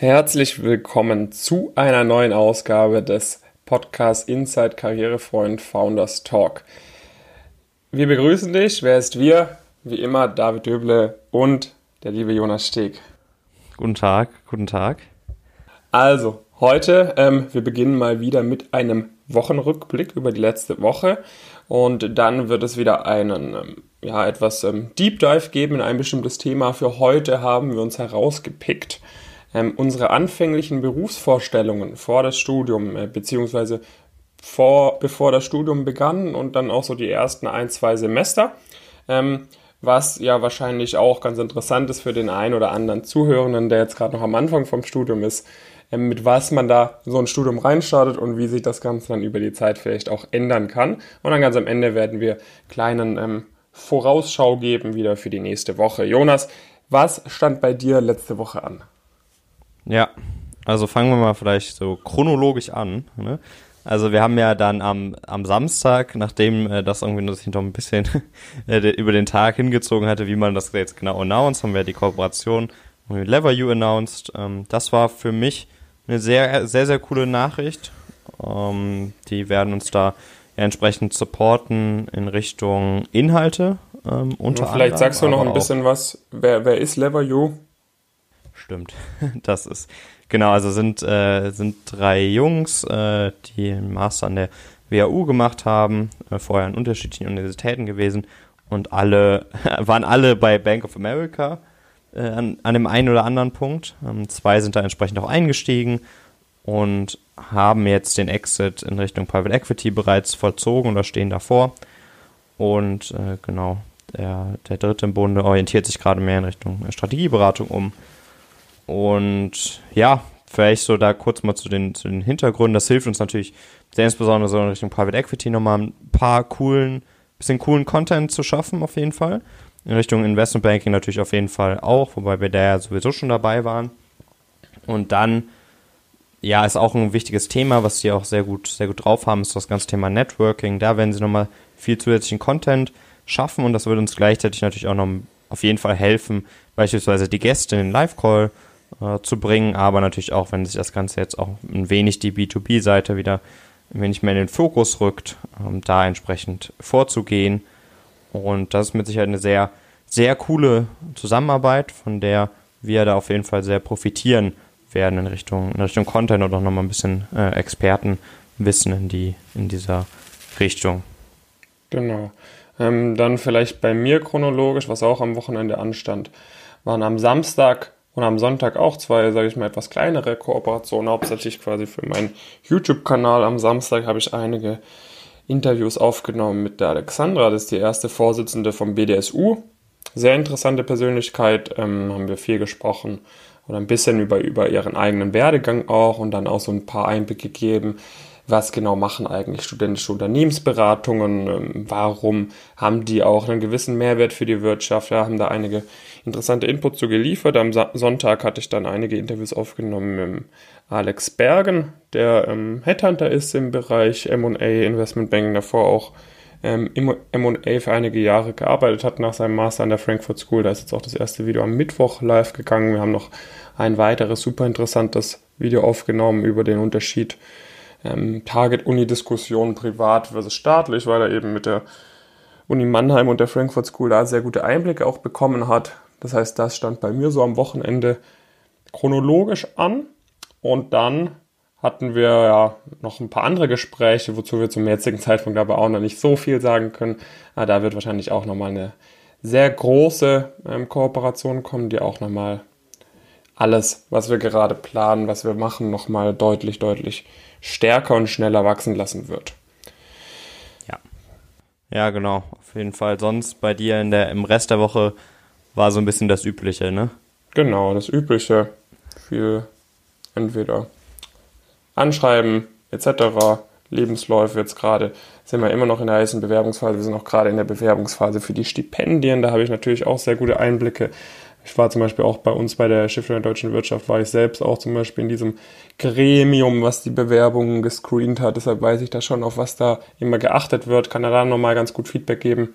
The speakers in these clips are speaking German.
Herzlich willkommen zu einer neuen Ausgabe des Podcasts Inside Karrierefreund Founders Talk. Wir begrüßen dich. Wer ist wir? Wie immer David Döble und der liebe Jonas Steg. Guten Tag, guten Tag. Also, heute, ähm, wir beginnen mal wieder mit einem Wochenrückblick über die letzte Woche und dann wird es wieder einen, ähm, ja, etwas ähm, Deep Dive geben in ein bestimmtes Thema. Für heute haben wir uns herausgepickt, ähm, unsere anfänglichen Berufsvorstellungen vor das Studium, äh, beziehungsweise vor, bevor das Studium begann und dann auch so die ersten ein, zwei Semester. Ähm, was ja wahrscheinlich auch ganz interessant ist für den einen oder anderen Zuhörenden, der jetzt gerade noch am Anfang vom Studium ist, ähm, mit was man da so ein Studium reinstartet und wie sich das Ganze dann über die Zeit vielleicht auch ändern kann. Und dann ganz am Ende werden wir kleinen ähm, Vorausschau geben wieder für die nächste Woche. Jonas, was stand bei dir letzte Woche an? Ja, also fangen wir mal vielleicht so chronologisch an. Ne? Also wir haben ja dann am, am Samstag, nachdem äh, das irgendwie sich noch ein bisschen äh, über den Tag hingezogen hatte, wie man das jetzt genau announced, haben wir die Kooperation mit LeverU announced. Ähm, das war für mich eine sehr, sehr, sehr coole Nachricht. Ähm, die werden uns da ja entsprechend supporten in Richtung Inhalte. Ähm, unter ja, vielleicht sagst du noch ein bisschen was. Wer, wer ist LeverU? Stimmt, das ist genau. Also sind äh, sind drei Jungs, äh, die einen Master an der WHU gemacht haben, äh, vorher an unterschiedlichen Universitäten gewesen und alle waren alle bei Bank of America äh, an, an dem einen oder anderen Punkt. Ähm, zwei sind da entsprechend auch eingestiegen und haben jetzt den Exit in Richtung Private Equity bereits vollzogen oder stehen davor. Und äh, genau, der, der dritte im Bunde orientiert sich gerade mehr in Richtung Strategieberatung um. Und ja, vielleicht so da kurz mal zu den, zu den Hintergründen. Das hilft uns natürlich sehr insbesondere so in Richtung Private Equity nochmal ein paar coolen, bisschen coolen Content zu schaffen, auf jeden Fall. In Richtung Investment Banking natürlich auf jeden Fall auch, wobei wir da ja sowieso schon dabei waren. Und dann, ja, ist auch ein wichtiges Thema, was sie auch sehr gut, sehr gut drauf haben, ist das ganze Thema Networking. Da werden sie nochmal viel zusätzlichen Content schaffen und das wird uns gleichzeitig natürlich auch noch auf jeden Fall helfen, beispielsweise die Gäste in den Live-Call äh, zu bringen, aber natürlich auch, wenn sich das Ganze jetzt auch ein wenig die B2B-Seite wieder ein wenig mehr in den Fokus rückt, ähm, da entsprechend vorzugehen. Und das ist mit Sicherheit eine sehr, sehr coole Zusammenarbeit, von der wir da auf jeden Fall sehr profitieren werden in Richtung, in Richtung Content und auch nochmal ein bisschen äh, Expertenwissen in, die, in dieser Richtung. Genau. Ähm, dann vielleicht bei mir chronologisch, was auch am Wochenende anstand, waren am Samstag und am Sonntag auch zwei, sage ich mal, etwas kleinere Kooperationen, hauptsächlich quasi für meinen YouTube-Kanal. Am Samstag habe ich einige Interviews aufgenommen mit der Alexandra, das ist die erste Vorsitzende vom BDSU. Sehr interessante Persönlichkeit, ähm, haben wir viel gesprochen oder ein bisschen über, über ihren eigenen Werdegang auch und dann auch so ein paar Einblicke gegeben, was genau machen eigentlich studentische Unternehmensberatungen, ähm, warum haben die auch einen gewissen Mehrwert für die Wirtschaft, ja, haben da einige interessante Inputs zu geliefert. Am Sonntag hatte ich dann einige Interviews aufgenommen mit Alex Bergen, der ähm, Headhunter ist im Bereich M&A, Investment Banking, davor auch ähm, M&A für einige Jahre gearbeitet hat nach seinem Master an der Frankfurt School. Da ist jetzt auch das erste Video am Mittwoch live gegangen. Wir haben noch ein weiteres super interessantes Video aufgenommen über den Unterschied ähm, Target-Uni-Diskussion privat versus staatlich, weil er eben mit der Uni Mannheim und der Frankfurt School da sehr gute Einblicke auch bekommen hat. Das heißt, das stand bei mir so am Wochenende chronologisch an. Und dann hatten wir ja noch ein paar andere Gespräche, wozu wir zum jetzigen Zeitpunkt aber auch noch nicht so viel sagen können. Aber da wird wahrscheinlich auch nochmal eine sehr große ähm, Kooperation kommen, die auch nochmal alles, was wir gerade planen, was wir machen, nochmal deutlich, deutlich stärker und schneller wachsen lassen wird. Ja. Ja, genau. Auf jeden Fall. Sonst bei dir in der, im Rest der Woche war so ein bisschen das Übliche, ne? Genau, das Übliche. Viel entweder Anschreiben etc., Lebensläufe jetzt gerade sind wir immer noch in der heißen Bewerbungsphase. Wir sind auch gerade in der Bewerbungsphase für die Stipendien. Da habe ich natürlich auch sehr gute Einblicke ich war zum Beispiel auch bei uns bei der Stiftung der deutschen Wirtschaft, war ich selbst auch zum Beispiel in diesem Gremium, was die Bewerbungen gescreent hat. Deshalb weiß ich da schon, auf was da immer geachtet wird, kann da nochmal ganz gut Feedback geben.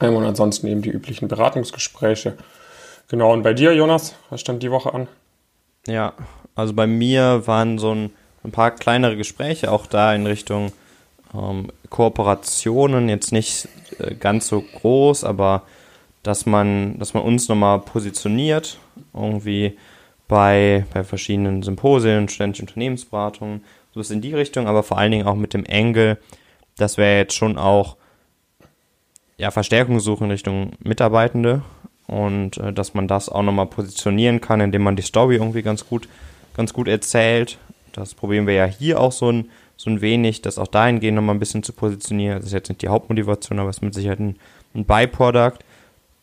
Ähm, und ansonsten eben die üblichen Beratungsgespräche. Genau, und bei dir, Jonas, was stand die Woche an? Ja, also bei mir waren so ein, ein paar kleinere Gespräche auch da in Richtung ähm, Kooperationen, jetzt nicht äh, ganz so groß, aber dass man, dass man uns nochmal positioniert, irgendwie bei, bei verschiedenen Symposien, studentische Unternehmensberatungen, so ist in die Richtung, aber vor allen Dingen auch mit dem Engel, dass wir jetzt schon auch ja, Verstärkung suchen in Richtung Mitarbeitende und äh, dass man das auch nochmal positionieren kann, indem man die Story irgendwie ganz gut, ganz gut erzählt. Das probieren wir ja hier auch so ein, so ein wenig, das auch dahingehend nochmal ein bisschen zu positionieren. Das ist jetzt nicht die Hauptmotivation, aber es ist mit Sicherheit ein, ein Byproduct.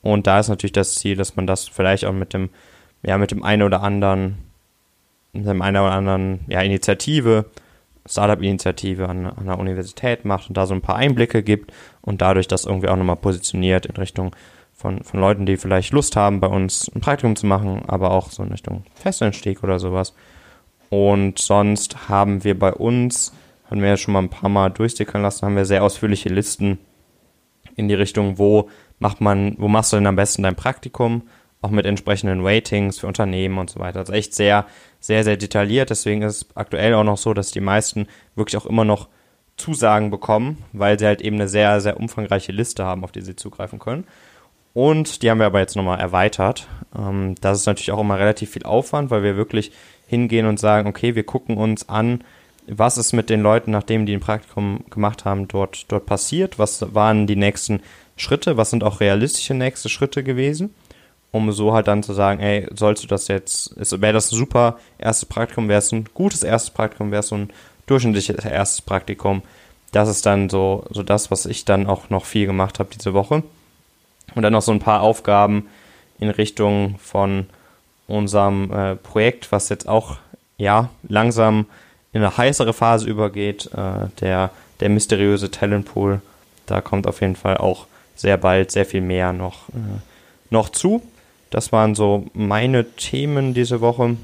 Und da ist natürlich das Ziel, dass man das vielleicht auch mit dem, ja, mit dem einen oder anderen, mit dem einen oder anderen, ja, Initiative, Startup-Initiative an, an der Universität macht und da so ein paar Einblicke gibt und dadurch das irgendwie auch nochmal positioniert in Richtung von, von Leuten, die vielleicht Lust haben, bei uns ein Praktikum zu machen, aber auch so in Richtung Festeinstieg oder sowas. Und sonst haben wir bei uns, haben wir ja schon mal ein paar Mal durchsickern lassen, haben wir sehr ausführliche Listen in die Richtung, wo macht man, wo machst du denn am besten dein Praktikum, auch mit entsprechenden Ratings für Unternehmen und so weiter. Also echt sehr, sehr, sehr detailliert. Deswegen ist es aktuell auch noch so, dass die meisten wirklich auch immer noch Zusagen bekommen, weil sie halt eben eine sehr, sehr umfangreiche Liste haben, auf die sie zugreifen können. Und die haben wir aber jetzt nochmal erweitert. Ähm, das ist natürlich auch immer relativ viel Aufwand, weil wir wirklich hingehen und sagen, okay, wir gucken uns an, was ist mit den Leuten, nachdem die ein Praktikum gemacht haben, dort, dort passiert, was waren die nächsten Schritte, was sind auch realistische nächste Schritte gewesen, um so halt dann zu sagen, ey, sollst du das jetzt, wäre das ein super erstes Praktikum, wäre es ein gutes erstes Praktikum, wäre es so ein durchschnittliches erstes Praktikum. Das ist dann so, so das, was ich dann auch noch viel gemacht habe diese Woche. Und dann noch so ein paar Aufgaben in Richtung von unserem äh, Projekt, was jetzt auch ja langsam in eine heißere Phase übergeht, äh, der, der mysteriöse Talentpool. Da kommt auf jeden Fall auch sehr bald sehr viel mehr noch, äh, noch zu. Das waren so meine Themen diese Woche.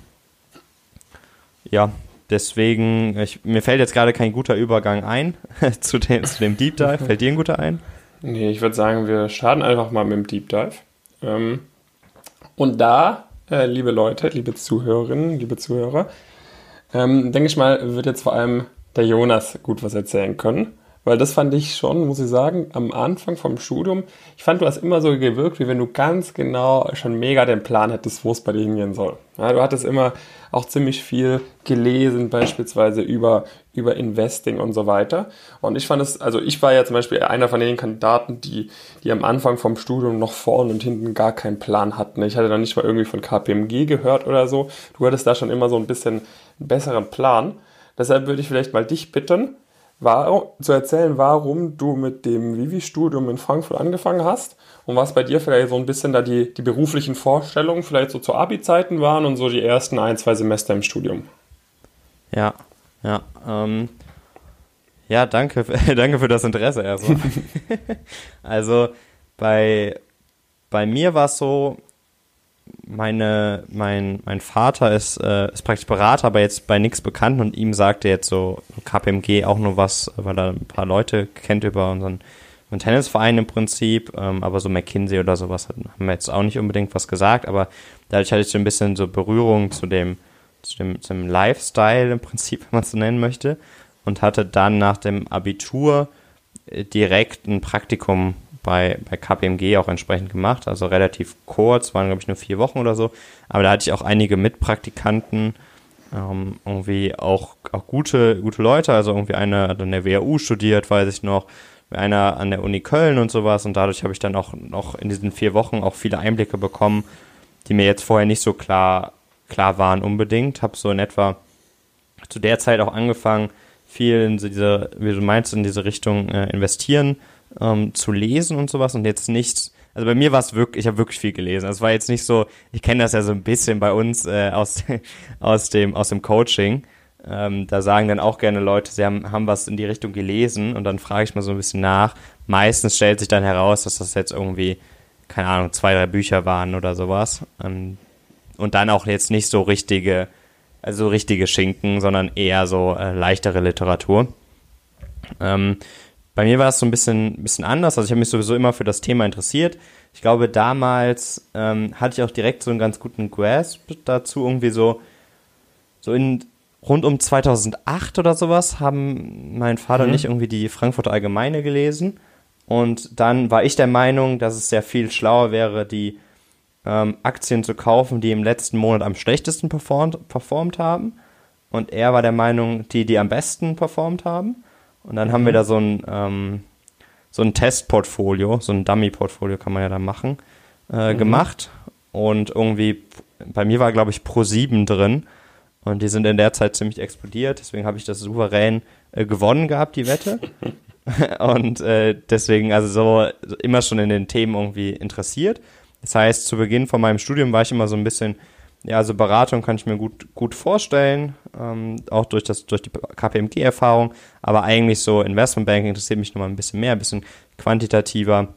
Ja, deswegen, ich, mir fällt jetzt gerade kein guter Übergang ein zu, dem, zu dem Deep Dive. Fällt dir ein guter ein? Nee, ich würde sagen, wir starten einfach mal mit dem Deep Dive. Ähm, und da, äh, liebe Leute, liebe Zuhörerinnen, liebe Zuhörer, ähm, denke ich mal, wird jetzt vor allem der Jonas gut was erzählen können. Weil das fand ich schon, muss ich sagen, am Anfang vom Studium, ich fand, du hast immer so gewirkt, wie wenn du ganz genau schon mega den Plan hättest, wo es bei dir hingehen soll. Ja, du hattest immer auch ziemlich viel gelesen, beispielsweise über, über Investing und so weiter. Und ich fand es, also ich war ja zum Beispiel einer von den Kandidaten, die, die am Anfang vom Studium noch vorne und hinten gar keinen Plan hatten. Ich hatte noch nicht mal irgendwie von KPMG gehört oder so. Du hattest da schon immer so ein bisschen einen besseren Plan. Deshalb würde ich vielleicht mal dich bitten, warum, zu erzählen, warum du mit dem Vivi-Studium in Frankfurt angefangen hast und was bei dir vielleicht so ein bisschen da die, die beruflichen Vorstellungen vielleicht so zu Abi-Zeiten waren und so die ersten ein, zwei Semester im Studium. Ja, ja. Ähm, ja, danke, danke für das Interesse erstmal. also bei, bei mir war es so, meine, mein, mein Vater ist, äh, ist praktisch Berater, aber jetzt bei nichts bekannt und ihm sagte jetzt so KPMG auch nur was, weil er ein paar Leute kennt über unseren, unseren Tennisverein im Prinzip, ähm, aber so McKinsey oder sowas haben wir jetzt auch nicht unbedingt was gesagt, aber dadurch hatte ich so ein bisschen so Berührung zu dem, zu dem, zu dem Lifestyle im Prinzip, wenn man es so nennen möchte, und hatte dann nach dem Abitur äh, direkt ein Praktikum bei, bei KPMG auch entsprechend gemacht, also relativ kurz, waren glaube ich nur vier Wochen oder so, aber da hatte ich auch einige Mitpraktikanten, ähm, irgendwie auch, auch gute, gute Leute, also irgendwie einer hat an der WHU studiert, weiß ich noch, einer an der Uni Köln und sowas. Und dadurch habe ich dann auch noch in diesen vier Wochen auch viele Einblicke bekommen, die mir jetzt vorher nicht so klar, klar waren unbedingt, habe so in etwa zu der Zeit auch angefangen, viel in diese, wie du meinst, in diese Richtung äh, investieren, ähm, zu lesen und sowas und jetzt nicht, also bei mir war es wirklich, ich habe wirklich viel gelesen. Es war jetzt nicht so, ich kenne das ja so ein bisschen bei uns äh, aus, aus, dem, aus dem Coaching. Ähm, da sagen dann auch gerne Leute, sie haben, haben was in die Richtung gelesen und dann frage ich mal so ein bisschen nach. Meistens stellt sich dann heraus, dass das jetzt irgendwie, keine Ahnung, zwei, drei Bücher waren oder sowas. Ähm, und dann auch jetzt nicht so richtige, also richtige Schinken, sondern eher so äh, leichtere Literatur. Ähm, bei mir war es so ein bisschen, bisschen anders. Also ich habe mich sowieso immer für das Thema interessiert. Ich glaube, damals ähm, hatte ich auch direkt so einen ganz guten Grasp dazu, irgendwie so, so in rund um 2008 oder sowas haben mein Vater mhm. und ich irgendwie die Frankfurter Allgemeine gelesen. Und dann war ich der Meinung, dass es sehr viel schlauer wäre, die ähm, Aktien zu kaufen, die im letzten Monat am schlechtesten performt, performt haben. Und er war der Meinung, die, die am besten performt haben. Und dann mhm. haben wir da so ein, ähm, so ein Testportfolio, so ein Dummy-Portfolio kann man ja da machen, äh, mhm. gemacht. Und irgendwie, bei mir war, glaube ich, Pro 7 drin. Und die sind in der Zeit ziemlich explodiert. Deswegen habe ich das souverän äh, gewonnen gehabt, die Wette. und äh, deswegen, also so immer schon in den Themen irgendwie interessiert. Das heißt, zu Beginn von meinem Studium war ich immer so ein bisschen, ja, also Beratung kann ich mir gut, gut vorstellen, ähm, auch durch, das, durch die KPMG-Erfahrung, aber eigentlich so Investmentbanking interessiert mich nochmal ein bisschen mehr, ein bisschen quantitativer,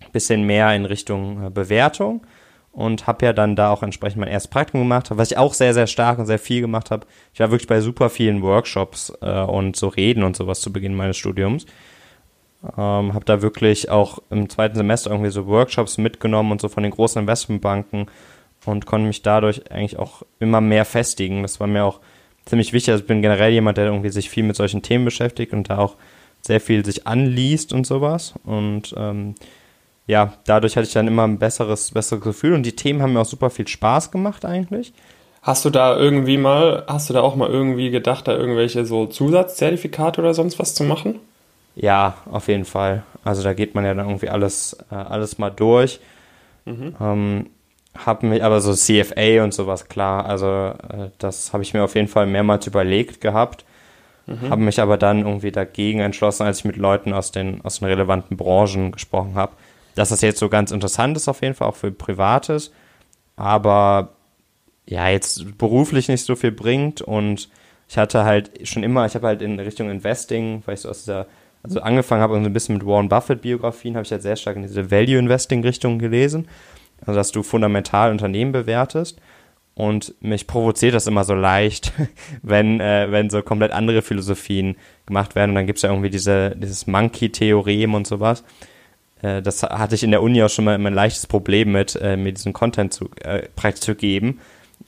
ein bisschen mehr in Richtung äh, Bewertung und habe ja dann da auch entsprechend mein erstes Praktikum gemacht, was ich auch sehr, sehr stark und sehr viel gemacht habe. Ich war wirklich bei super vielen Workshops äh, und so Reden und sowas zu Beginn meines Studiums. Ähm, habe da wirklich auch im zweiten Semester irgendwie so Workshops mitgenommen und so von den großen Investmentbanken und konnte mich dadurch eigentlich auch immer mehr festigen. Das war mir auch ziemlich wichtig. Also ich bin generell jemand, der irgendwie sich viel mit solchen Themen beschäftigt und da auch sehr viel sich anliest und sowas. Und ähm, ja, dadurch hatte ich dann immer ein besseres, besseres Gefühl und die Themen haben mir auch super viel Spaß gemacht eigentlich. Hast du da irgendwie mal, hast du da auch mal irgendwie gedacht, da irgendwelche so Zusatzzertifikate oder sonst was zu machen? Ja, auf jeden Fall. Also da geht man ja dann irgendwie alles, äh, alles mal durch. Mhm. Ähm, hab mich, aber so CFA und sowas, klar, also äh, das habe ich mir auf jeden Fall mehrmals überlegt gehabt. Mhm. Habe mich aber dann irgendwie dagegen entschlossen, als ich mit Leuten aus den, aus den relevanten Branchen gesprochen habe dass das jetzt so ganz interessant ist, auf jeden Fall auch für Privates, aber ja, jetzt beruflich nicht so viel bringt und ich hatte halt schon immer, ich habe halt in Richtung Investing, weil ich so aus der, also angefangen habe, so ein bisschen mit Warren Buffett-Biografien, habe ich halt sehr stark in diese Value-Investing-Richtung gelesen, also dass du fundamental Unternehmen bewertest. Und mich provoziert das immer so leicht, wenn, äh, wenn so komplett andere Philosophien gemacht werden. Und dann gibt es ja irgendwie diese, dieses Monkey-Theorem und sowas. Äh, das hatte ich in der Uni auch schon mal immer ein leichtes Problem mit, äh, mir diesen Content zu, äh, geben,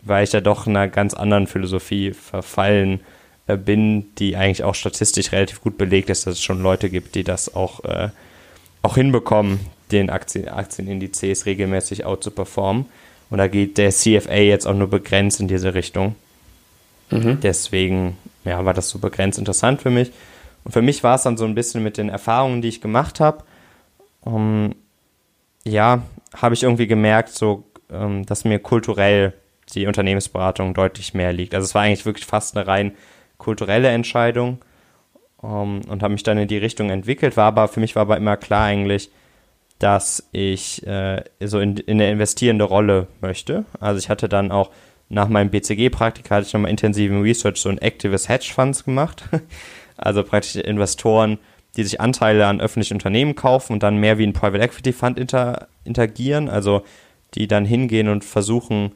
weil ich ja doch einer ganz anderen Philosophie verfallen äh, bin, die eigentlich auch statistisch relativ gut belegt ist, dass es schon Leute gibt, die das auch, äh, auch hinbekommen, den Aktien, Aktienindizes regelmäßig out zu performen. Und da geht der CFA jetzt auch nur begrenzt in diese Richtung. Mhm. Deswegen ja, war das so begrenzt interessant für mich. Und für mich war es dann so ein bisschen mit den Erfahrungen, die ich gemacht habe, um, ähm, ja, habe ich irgendwie gemerkt, so, ähm, dass mir kulturell die Unternehmensberatung deutlich mehr liegt. Also es war eigentlich wirklich fast eine rein kulturelle Entscheidung um, ähm, und habe mich dann in die Richtung entwickelt. War aber für mich war aber immer klar eigentlich, dass ich äh, so in, in eine investierende Rolle möchte. Also ich hatte dann auch nach meinem BCG-Praktika hatte ich nochmal intensiven Research so ein Activist Hedge Funds gemacht. also praktisch Investoren, die sich Anteile an öffentlichen Unternehmen kaufen und dann mehr wie ein Private Equity Fund inter, interagieren, also die dann hingehen und versuchen,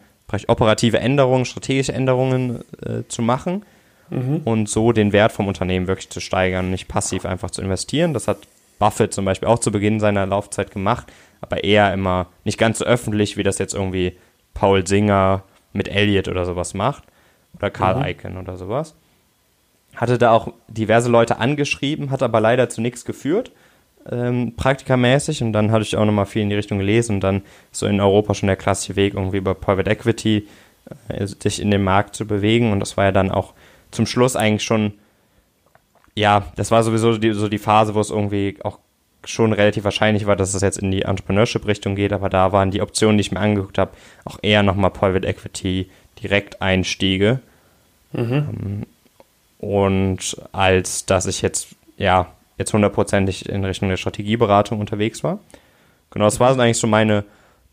operative Änderungen, strategische Änderungen äh, zu machen mhm. und so den Wert vom Unternehmen wirklich zu steigern, nicht passiv einfach zu investieren. Das hat Buffett zum Beispiel auch zu Beginn seiner Laufzeit gemacht, aber eher immer nicht ganz so öffentlich, wie das jetzt irgendwie Paul Singer mit Elliott oder sowas macht oder Karl mhm. Icahn oder sowas hatte da auch diverse Leute angeschrieben, hat aber leider zu nichts geführt, ähm, praktikamäßig. Und dann hatte ich auch nochmal viel in die Richtung gelesen und dann so in Europa schon der klassische Weg, irgendwie über Private Equity äh, sich in den Markt zu bewegen. Und das war ja dann auch zum Schluss eigentlich schon, ja, das war sowieso die, so die Phase, wo es irgendwie auch schon relativ wahrscheinlich war, dass es jetzt in die Entrepreneurship-Richtung geht, aber da waren die Optionen, die ich mir angeguckt habe, auch eher nochmal Private Equity Direkteinstiege. Mhm. Ähm, und als dass ich jetzt, ja, jetzt hundertprozentig in Richtung der Strategieberatung unterwegs war. Genau, das waren eigentlich so meine,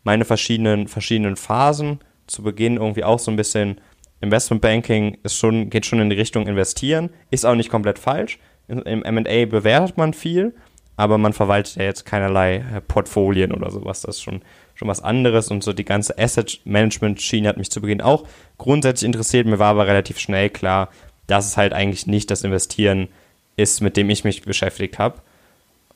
meine verschiedenen, verschiedenen Phasen. Zu Beginn irgendwie auch so ein bisschen Investmentbanking ist schon, geht schon in die Richtung investieren, ist auch nicht komplett falsch. Im M&A bewertet man viel, aber man verwaltet ja jetzt keinerlei äh, Portfolien oder sowas. Das ist schon, schon was anderes und so die ganze Asset Management Schiene hat mich zu Beginn auch grundsätzlich interessiert. Mir war aber relativ schnell klar, dass es halt eigentlich nicht das Investieren ist, mit dem ich mich beschäftigt habe.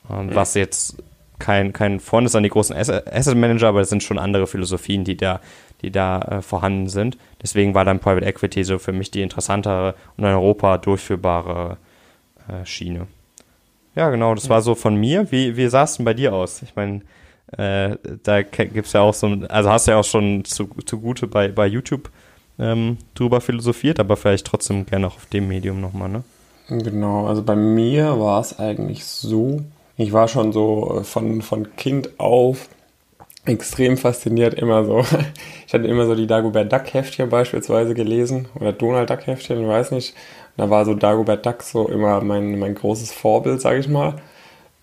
Was jetzt kein, kein Front ist an die großen Asset Manager, aber es sind schon andere Philosophien, die da, die da äh, vorhanden sind. Deswegen war dann Private Equity so für mich die interessantere und in Europa durchführbare äh, Schiene. Ja, genau, das war so von mir. Wie, wie sah es denn bei dir aus? Ich meine, äh, da gibt es ja auch so, also hast du ja auch schon zu, zugute bei, bei YouTube ähm, drüber philosophiert, aber vielleicht trotzdem gerne auch auf dem Medium nochmal, ne? Genau, also bei mir war es eigentlich so, ich war schon so äh, von, von Kind auf extrem fasziniert, immer so. Ich hatte immer so die Dagobert Duck Heftchen beispielsweise gelesen oder Donald Duck Heftchen, ich weiß nicht. Da war so Dagobert Duck so immer mein, mein großes Vorbild, sage ich mal.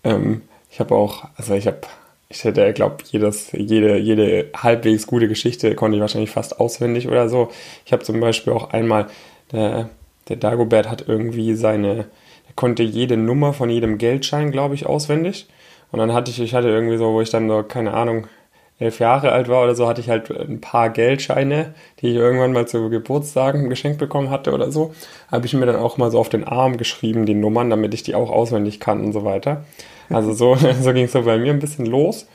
Ähm, ich habe auch, also ich habe, ich hätte, glaube jede, jede halbwegs gute Geschichte konnte ich wahrscheinlich fast auswendig oder so. Ich habe zum Beispiel auch einmal, der, der Dagobert hat irgendwie seine, er konnte jede Nummer von jedem Geldschein, glaube ich, auswendig. Und dann hatte ich, ich hatte irgendwie so, wo ich dann so, keine Ahnung, elf Jahre alt war oder so, hatte ich halt ein paar Geldscheine, die ich irgendwann mal zu Geburtstagen geschenkt bekommen hatte oder so. Habe ich mir dann auch mal so auf den Arm geschrieben, die Nummern, damit ich die auch auswendig kann und so weiter. Also so, so ging es so bei mir ein bisschen los.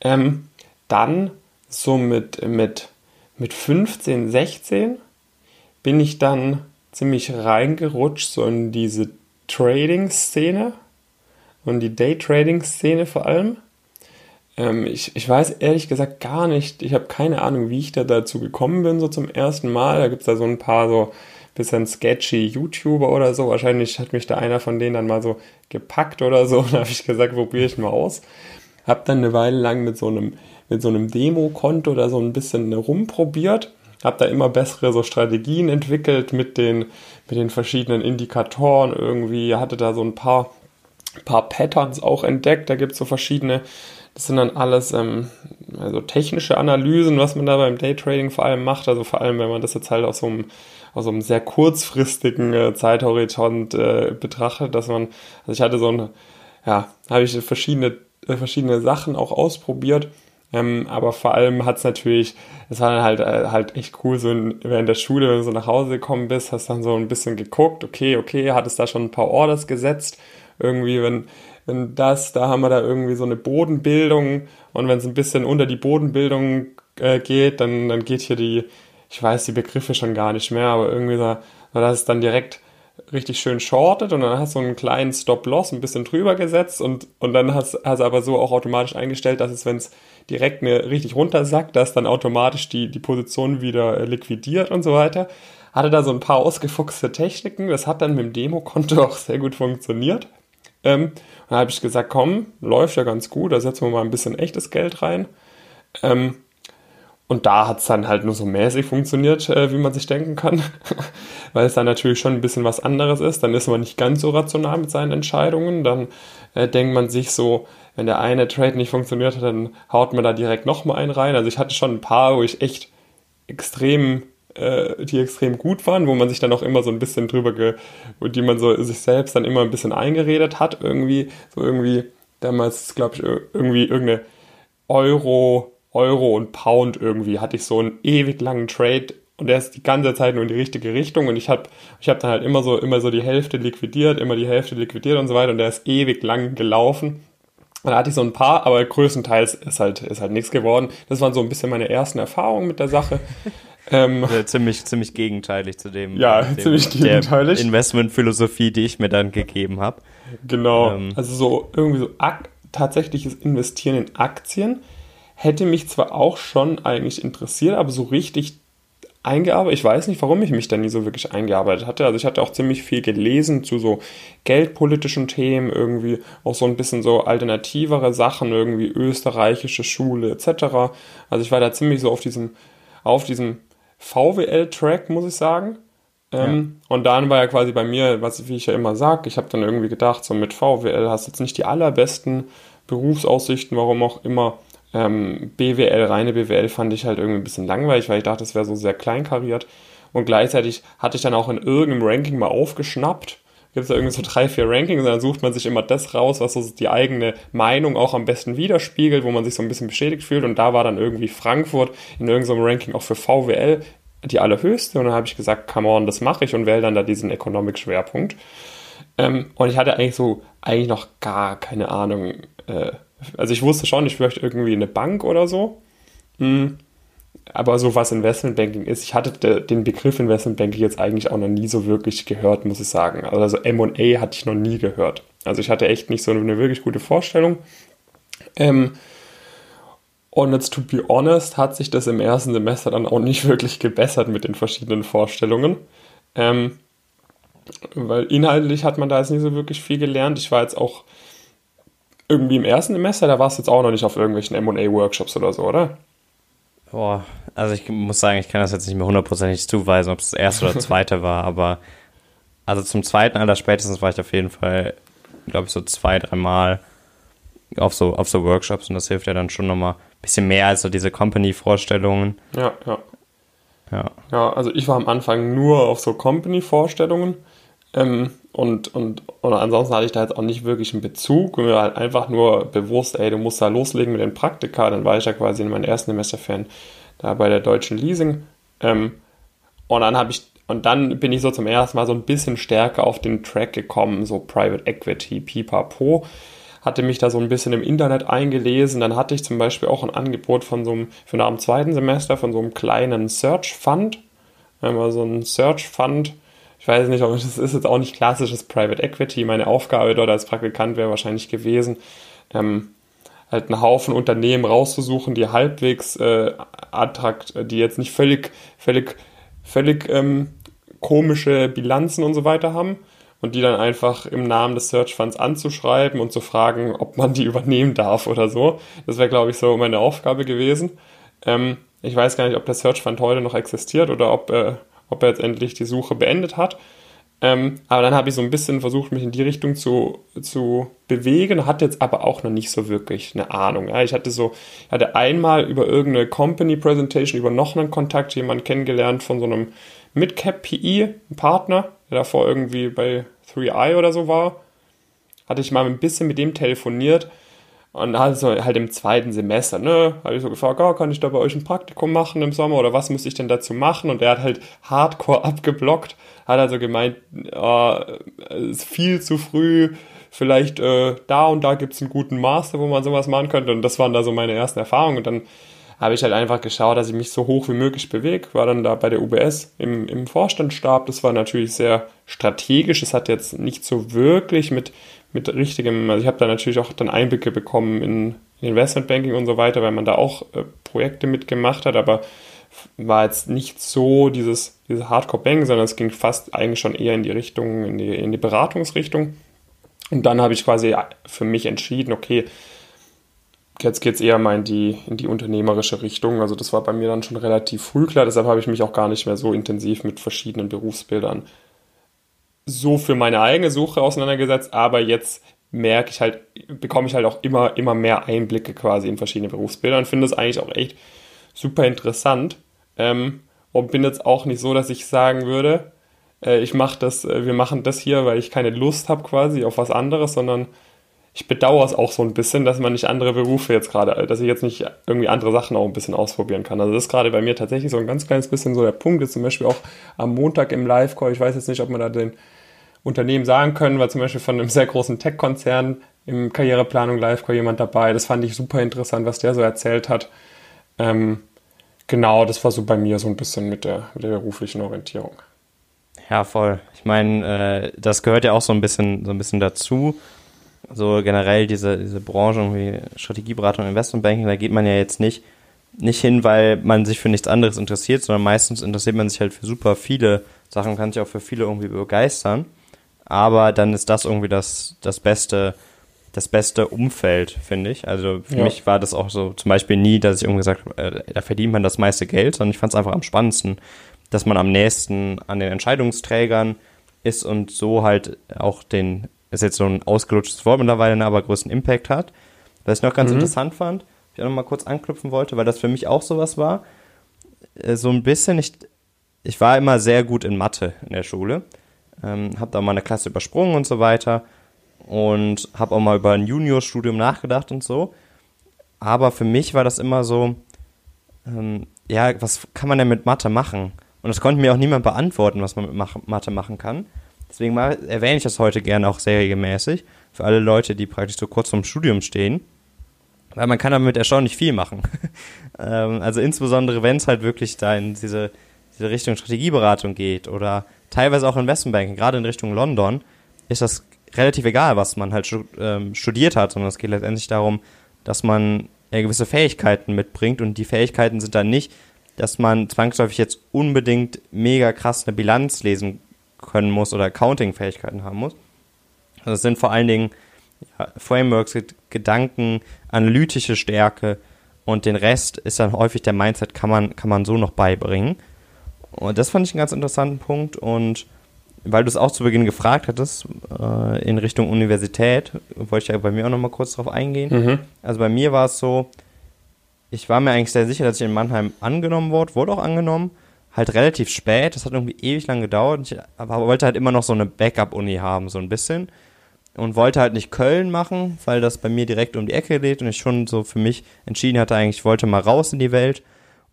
Ähm, dann so mit, mit, mit 15, 16 bin ich dann ziemlich reingerutscht so in diese Trading-Szene und die Day-Trading-Szene vor allem. Ähm, ich, ich weiß ehrlich gesagt gar nicht, ich habe keine Ahnung, wie ich da dazu gekommen bin, so zum ersten Mal. Da gibt es da so ein paar so bisschen sketchy YouTuber oder so. Wahrscheinlich hat mich da einer von denen dann mal so gepackt oder so. Da habe ich gesagt, probiere ich mal aus. Hab dann eine Weile lang mit so einem, mit so einem Demo-Konto oder so ein bisschen rumprobiert. Hab da immer bessere so Strategien entwickelt mit den, mit den verschiedenen Indikatoren irgendwie. Hatte da so ein paar, paar Patterns auch entdeckt. Da gibt es so verschiedene das sind dann alles ähm, also technische Analysen, was man da beim Daytrading vor allem macht. Also vor allem, wenn man das jetzt halt aus so einem, aus so einem sehr kurzfristigen äh, Zeithorizont äh, betrachtet, dass man, also ich hatte so ein, ja, habe ich verschiedene, äh, verschiedene Sachen auch ausprobiert. Ähm, aber vor allem hat es natürlich, es war dann halt, äh, halt echt cool, so in, während der Schule, wenn du so nach Hause gekommen bist, hast dann so ein bisschen geguckt, okay, okay, hat es da schon ein paar Orders gesetzt. Irgendwie, wenn das, da haben wir da irgendwie so eine Bodenbildung und wenn es ein bisschen unter die Bodenbildung äh, geht, dann, dann geht hier die, ich weiß die Begriffe schon gar nicht mehr, aber irgendwie so, so dass es dann direkt richtig schön shortet und dann hast du einen kleinen Stop-Loss ein bisschen drüber gesetzt und, und dann hast, hast aber so auch automatisch eingestellt, dass es, wenn es direkt eine, richtig runtersackt, dass dann automatisch die, die Position wieder äh, liquidiert und so weiter. Hatte da so ein paar ausgefuchste Techniken, das hat dann mit dem Demokonto auch sehr gut funktioniert. Ähm, dann habe ich gesagt, komm, läuft ja ganz gut, da setzen wir mal ein bisschen echtes Geld rein. Ähm, und da hat es dann halt nur so mäßig funktioniert, äh, wie man sich denken kann, weil es dann natürlich schon ein bisschen was anderes ist. Dann ist man nicht ganz so rational mit seinen Entscheidungen. Dann äh, denkt man sich so, wenn der eine Trade nicht funktioniert hat, dann haut man da direkt nochmal einen rein. Also ich hatte schon ein paar, wo ich echt extrem äh, die extrem gut waren, wo man sich dann auch immer so ein bisschen drüber, ge die man so sich selbst dann immer ein bisschen eingeredet hat, irgendwie, so irgendwie, damals, glaube ich, irgendwie irgendeine Euro, Euro und Pound irgendwie, hatte ich so einen ewig langen Trade und der ist die ganze Zeit nur in die richtige Richtung und ich habe ich hab dann halt immer so, immer so die Hälfte liquidiert, immer die Hälfte liquidiert und so weiter und der ist ewig lang gelaufen. Und da hatte ich so ein paar, aber größtenteils ist halt, ist halt nichts geworden. Das waren so ein bisschen meine ersten Erfahrungen mit der Sache. Ähm, also ziemlich, ziemlich gegenteilig zu dem, ja, dem, ziemlich gegenteilig. Investmentphilosophie, die ich mir dann gegeben habe. Genau. Ähm, also so irgendwie so tatsächliches Investieren in Aktien hätte mich zwar auch schon eigentlich interessiert, aber so richtig eingearbeitet. Ich weiß nicht, warum ich mich da nie so wirklich eingearbeitet hatte. Also ich hatte auch ziemlich viel gelesen zu so geldpolitischen Themen, irgendwie auch so ein bisschen so alternativere Sachen, irgendwie österreichische Schule etc. Also ich war da ziemlich so auf diesem, auf diesem VWL-Track, muss ich sagen. Ähm, ja. Und dann war ja quasi bei mir, was wie ich ja immer sage, ich habe dann irgendwie gedacht, so mit VWL hast du jetzt nicht die allerbesten Berufsaussichten, warum auch immer. Ähm, BWL, reine BWL fand ich halt irgendwie ein bisschen langweilig, weil ich dachte, das wäre so sehr kleinkariert. Und gleichzeitig hatte ich dann auch in irgendeinem Ranking mal aufgeschnappt gibt es da irgendwie so drei, vier Rankings und dann sucht man sich immer das raus, was so die eigene Meinung auch am besten widerspiegelt, wo man sich so ein bisschen bestätigt fühlt. Und da war dann irgendwie Frankfurt in irgendeinem Ranking auch für VWL die allerhöchste. Und dann habe ich gesagt, come on, das mache ich und wähle dann da diesen Economic-Schwerpunkt. Ähm, und ich hatte eigentlich so, eigentlich noch gar keine Ahnung. Äh, also ich wusste schon, ich möchte irgendwie eine Bank oder so. Hm. Aber so was Investmentbanking ist, ich hatte den Begriff Investmentbanking jetzt eigentlich auch noch nie so wirklich gehört, muss ich sagen. Also M&A hatte ich noch nie gehört. Also ich hatte echt nicht so eine wirklich gute Vorstellung. Ähm, und jetzt to be honest, hat sich das im ersten Semester dann auch nicht wirklich gebessert mit den verschiedenen Vorstellungen. Ähm, weil inhaltlich hat man da jetzt nicht so wirklich viel gelernt. Ich war jetzt auch irgendwie im ersten Semester, da warst du jetzt auch noch nicht auf irgendwelchen M&A-Workshops oder so, oder? Boah, also ich muss sagen, ich kann das jetzt nicht mehr hundertprozentig zuweisen, ob es das erste oder zweite war, aber also zum zweiten aller spätestens war ich auf jeden Fall, glaube ich, so zwei, dreimal auf so, auf so Workshops und das hilft ja dann schon nochmal ein bisschen mehr als so diese Company-Vorstellungen. Ja, ja. Ja. ja, also ich war am Anfang nur auf so Company-Vorstellungen ähm, und, und, und ansonsten hatte ich da jetzt auch nicht wirklich einen Bezug. Mir war halt einfach nur bewusst, ey, du musst da loslegen mit den Praktika. Dann war ich ja quasi in meinen ersten Semesterferien da bei der Deutschen Leasing. Ähm, und dann habe ich, und dann bin ich so zum ersten Mal so ein bisschen stärker auf den Track gekommen, so Private Equity, Pipapo hatte mich da so ein bisschen im Internet eingelesen. Dann hatte ich zum Beispiel auch ein Angebot von so einem, für nach dem zweiten Semester von so einem kleinen Search Fund. Einmal so ein Search Fund. Ich weiß nicht, ob das ist jetzt auch nicht klassisches Private Equity. Meine Aufgabe dort als Praktikant wäre wahrscheinlich gewesen, ähm, halt einen Haufen Unternehmen rauszusuchen, die halbwegs äh, attrakt, die jetzt nicht völlig, völlig, völlig ähm, komische Bilanzen und so weiter haben und die dann einfach im Namen des Search Funds anzuschreiben und zu fragen, ob man die übernehmen darf oder so. Das wäre, glaube ich, so meine Aufgabe gewesen. Ähm, ich weiß gar nicht, ob der Search Fund heute noch existiert oder ob, äh, ob er jetzt endlich die Suche beendet hat. Ähm, aber dann habe ich so ein bisschen versucht, mich in die Richtung zu, zu bewegen, hatte jetzt aber auch noch nicht so wirklich eine Ahnung. Ja, ich hatte so, hatte einmal über irgendeine Company Presentation, über noch einen Kontakt jemanden kennengelernt von so einem Midcap PE, Partner, der davor irgendwie bei 3i oder so war. Hatte ich mal ein bisschen mit dem telefoniert und also halt im zweiten Semester, ne, habe ich so gefragt, oh, kann ich da bei euch ein Praktikum machen im Sommer oder was muss ich denn dazu machen? Und er hat halt hardcore abgeblockt, hat also gemeint, oh, ist viel zu früh, vielleicht äh, da und da gibt es einen guten Master, wo man sowas machen könnte. Und das waren da so meine ersten Erfahrungen. Und dann habe ich halt einfach geschaut, dass ich mich so hoch wie möglich bewege. War dann da bei der UBS im, im Vorstandsstab. Das war natürlich sehr strategisch. Es hat jetzt nicht so wirklich mit mit richtigem, also ich habe da natürlich auch dann Einblicke bekommen in, in Investmentbanking und so weiter, weil man da auch äh, Projekte mitgemacht hat, aber war jetzt nicht so dieses, dieses Hardcore-Banking, sondern es ging fast eigentlich schon eher in die Richtung, in die, in die Beratungsrichtung. Und dann habe ich quasi für mich entschieden, okay, jetzt geht es eher mal in die, in die unternehmerische Richtung. Also das war bei mir dann schon relativ früh klar, deshalb habe ich mich auch gar nicht mehr so intensiv mit verschiedenen Berufsbildern so für meine eigene Suche auseinandergesetzt, aber jetzt merke ich halt, bekomme ich halt auch immer, immer mehr Einblicke quasi in verschiedene Berufsbilder und finde es eigentlich auch echt super interessant. Ähm, und bin jetzt auch nicht so, dass ich sagen würde, äh, ich mache das, äh, wir machen das hier, weil ich keine Lust habe quasi auf was anderes, sondern ich bedauere es auch so ein bisschen, dass man nicht andere Berufe jetzt gerade, dass ich jetzt nicht irgendwie andere Sachen auch ein bisschen ausprobieren kann. Also das ist gerade bei mir tatsächlich so ein ganz kleines bisschen so der Punkt. Jetzt zum Beispiel auch am Montag im Live-Call, ich weiß jetzt nicht, ob man da den Unternehmen sagen können, war zum Beispiel von einem sehr großen Tech-Konzern im Karriereplanung Live war jemand dabei. Das fand ich super interessant, was der so erzählt hat. Ähm, genau, das war so bei mir so ein bisschen mit der, mit der beruflichen Orientierung. Ja, voll. Ich meine, äh, das gehört ja auch so ein bisschen, so ein bisschen dazu. So generell diese, diese Branche wie Strategieberatung, Investmentbanking, da geht man ja jetzt nicht, nicht hin, weil man sich für nichts anderes interessiert, sondern meistens interessiert man sich halt für super viele Sachen, kann sich auch für viele irgendwie begeistern aber dann ist das irgendwie das, das beste, das beste Umfeld, finde ich. Also für ja. mich war das auch so zum Beispiel nie, dass ich irgendwie gesagt habe, äh, da verdient man das meiste Geld, sondern ich fand es einfach am spannendsten, dass man am nächsten an den Entscheidungsträgern ist und so halt auch den, ist jetzt so ein ausgelutschtes Wort mittlerweile, aber größten Impact hat. Was ich noch ganz mhm. interessant fand, ich auch noch mal kurz anknüpfen wollte, weil das für mich auch sowas war, äh, so ein bisschen, ich, ich war immer sehr gut in Mathe in der Schule ähm, habe da mal eine Klasse übersprungen und so weiter und habe auch mal über ein Juniorstudium nachgedacht und so. Aber für mich war das immer so, ähm, ja, was kann man denn mit Mathe machen? Und das konnte mir auch niemand beantworten, was man mit Mathe machen kann. Deswegen erwähne ich das heute gerne auch sehr regelmäßig für alle Leute, die praktisch so kurz vorm Studium stehen. Weil man kann damit erstaunlich viel machen. ähm, also insbesondere, wenn es halt wirklich da in diese, diese Richtung Strategieberatung geht oder teilweise auch Investmentbanking, gerade in Richtung London, ist das relativ egal, was man halt ähm, studiert hat, sondern es geht letztendlich darum, dass man ja, gewisse Fähigkeiten mitbringt und die Fähigkeiten sind dann nicht, dass man zwangsläufig jetzt unbedingt mega krass eine Bilanz lesen können muss oder Accounting-Fähigkeiten haben muss. Also es sind vor allen Dingen ja, Frameworks, Gedanken, analytische Stärke und den Rest ist dann häufig der Mindset, kann man, kann man so noch beibringen. Und das fand ich einen ganz interessanten Punkt und weil du es auch zu Beginn gefragt hattest, äh, in Richtung Universität, wollte ich ja bei mir auch nochmal kurz drauf eingehen. Mhm. Also bei mir war es so, ich war mir eigentlich sehr sicher, dass ich in Mannheim angenommen wurde, wurde auch angenommen, halt relativ spät, das hat irgendwie ewig lang gedauert, ich aber wollte halt immer noch so eine Backup-Uni haben, so ein bisschen. Und wollte halt nicht Köln machen, weil das bei mir direkt um die Ecke geht und ich schon so für mich entschieden hatte, eigentlich, ich wollte mal raus in die Welt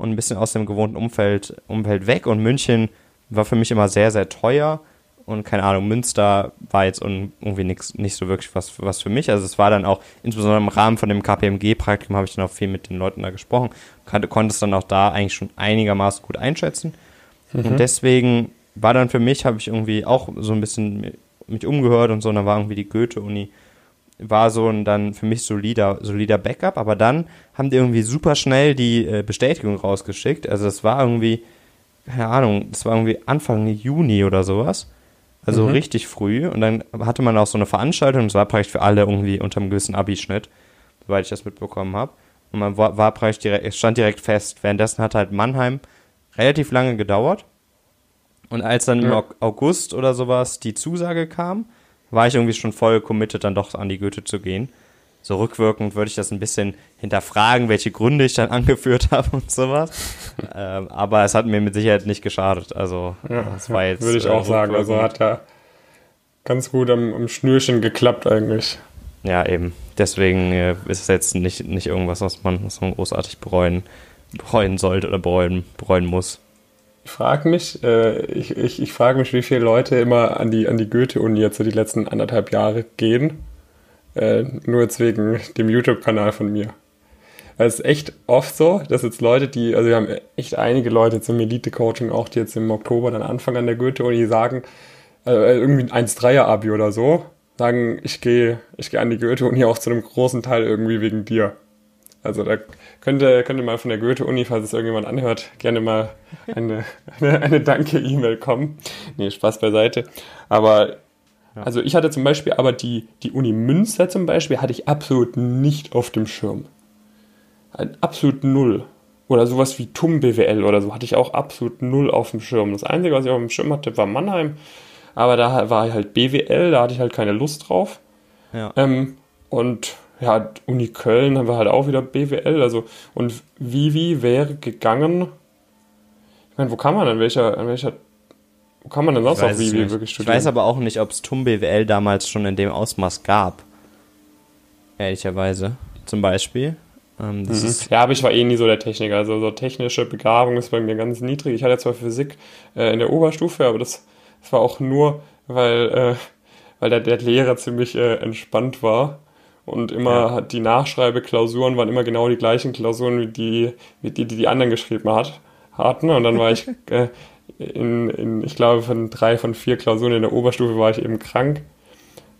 und ein bisschen aus dem gewohnten Umfeld, Umfeld weg. Und München war für mich immer sehr, sehr teuer und keine Ahnung, Münster war jetzt irgendwie nix, nicht so wirklich was, was für mich. Also es war dann auch, insbesondere im Rahmen von dem KPMG-Praktikum habe ich dann auch viel mit den Leuten da gesprochen, konnte, konnte es dann auch da eigentlich schon einigermaßen gut einschätzen. Mhm. Und deswegen war dann für mich, habe ich irgendwie auch so ein bisschen mich umgehört und so, und dann war irgendwie die Goethe-Uni, war so ein dann für mich solider, solider Backup, aber dann haben die irgendwie super schnell die äh, Bestätigung rausgeschickt. Also das war irgendwie, keine Ahnung, das war irgendwie Anfang Juni oder sowas. Also mhm. richtig früh. Und dann hatte man auch so eine Veranstaltung, das war praktisch für alle irgendwie unter einem gewissen Abi-Schnitt, soweit ich das mitbekommen habe. Und man war, war praktisch direkt, es stand direkt fest. Währenddessen hat halt Mannheim relativ lange gedauert. Und als dann ja. im August oder sowas die Zusage kam, war ich irgendwie schon voll committed, dann doch an die Goethe zu gehen. So rückwirkend würde ich das ein bisschen hinterfragen, welche Gründe ich dann angeführt habe und sowas. ähm, aber es hat mir mit Sicherheit nicht geschadet. Also, ja, das war jetzt. Würde ich auch äh, sagen. Also hat ja ganz gut am, am, Schnürchen geklappt eigentlich. Ja, eben. Deswegen äh, ist es jetzt nicht, nicht irgendwas, was man, was man großartig bereuen, bereuen sollte oder bereuen, bereuen muss. Ich frage mich, äh, ich, ich, ich frage mich, wie viele Leute immer an die, an die Goethe-Uni jetzt so die letzten anderthalb Jahre gehen äh, nur jetzt wegen dem YouTube-Kanal von mir. Weil es ist echt oft so, dass jetzt Leute, die, also wir haben echt einige Leute zum Elite-Coaching auch, die jetzt im Oktober dann anfangen an der Goethe-Uni, sagen, äh, irgendwie ein 1-3er-Abi oder so, sagen, ich gehe ich geh an die Goethe-Uni auch zu einem großen Teil irgendwie wegen dir. Also da könnte, könnte mal von der Goethe-Uni, falls es irgendjemand anhört, gerne mal eine, eine, eine Danke-E-Mail kommen. Nee, Spaß beiseite. Aber also ich hatte zum Beispiel aber die, die Uni Münster zum Beispiel hatte ich absolut nicht auf dem Schirm. Absolut null. Oder sowas wie TUM BWL oder so hatte ich auch absolut null auf dem Schirm. Das Einzige, was ich auf dem Schirm hatte, war Mannheim. Aber da war halt BWL, da hatte ich halt keine Lust drauf. Ja. Ähm, und ja, Uni Köln haben wir halt auch wieder BWL. Also, und Vivi wäre gegangen. Ich meine, wo kann man, an welcher, an welcher wo kann man denn sonst auf Vivi wirklich studieren? Ich weiß aber auch nicht, ob es TUM BWL damals schon in dem Ausmaß gab. Ehrlicherweise. Zum Beispiel. Ähm, mhm. ja, aber ich war eh nie so der Techniker. Also so technische Begabung ist bei mir ganz niedrig. Ich hatte zwar Physik äh, in der Oberstufe, aber das, das war auch nur, weil, äh, weil der, der Lehrer ziemlich äh, entspannt war. Und immer ja. die Nachschreibeklausuren waren immer genau die gleichen Klausuren, wie die, wie die, die die anderen geschrieben hat, hatten. Und dann war ich äh, in, in, ich glaube, von drei von vier Klausuren in der Oberstufe war ich eben krank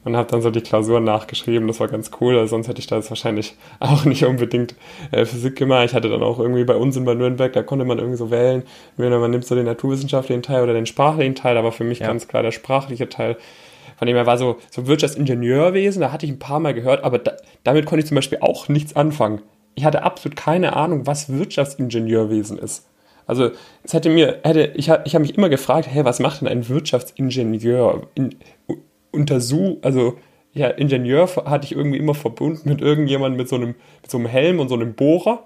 und habe dann so die Klausuren nachgeschrieben. Das war ganz cool, also sonst hätte ich da jetzt wahrscheinlich auch nicht unbedingt äh, Physik gemacht. Ich hatte dann auch irgendwie bei uns in Bad Nürnberg, da konnte man irgendwie so wählen, man nimmt so den naturwissenschaftlichen Teil oder den sprachlichen Teil, aber für mich ja. ganz klar der sprachliche Teil. Von dem her war so, so Wirtschaftsingenieurwesen, da hatte ich ein paar Mal gehört, aber da, damit konnte ich zum Beispiel auch nichts anfangen. Ich hatte absolut keine Ahnung, was Wirtschaftsingenieurwesen ist. Also es hätte mir, hätte, ich habe ich hab mich immer gefragt, hey, was macht denn ein Wirtschaftsingenieur? In, untersuch, also ja, Ingenieur hatte ich irgendwie immer verbunden mit irgendjemandem mit so einem, mit so einem Helm und so einem Bohrer.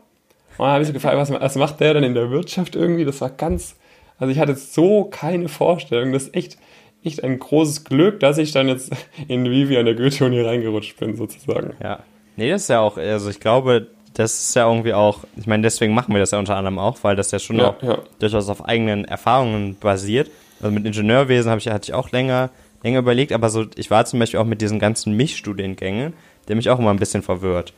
Und dann habe ich so gefragt, was, was macht der denn in der Wirtschaft irgendwie? Das war ganz, also ich hatte so keine Vorstellung. Das ist echt, echt ein großes Glück, dass ich dann jetzt in Vivi an der Goethe-Uni reingerutscht bin, sozusagen. Ja. Nee, das ist ja auch, also ich glaube, das ist ja irgendwie auch, ich meine, deswegen machen wir das ja unter anderem auch, weil das ja schon ja, auch ja. durchaus auf eigenen Erfahrungen basiert. Also mit Ingenieurwesen habe ich, hatte ich auch länger, länger überlegt, aber so, ich war zum Beispiel auch mit diesen ganzen Mischstudiengängen, der mich auch immer ein bisschen verwirrt.